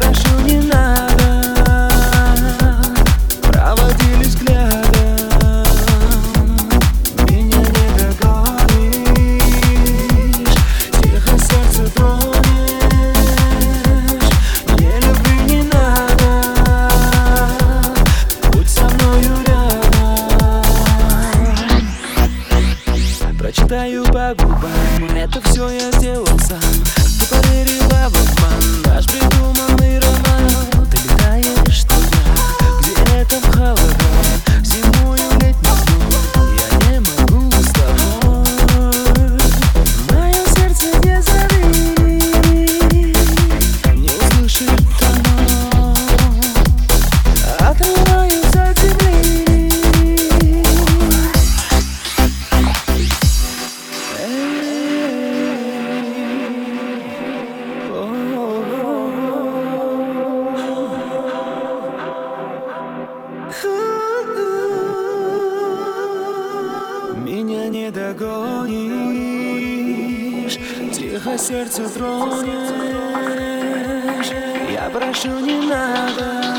fresh обман Это все я сделал сам. Ты поверила в обман. Наш придуманный роман. эхо сердце тронешь. Я прошу, не надо.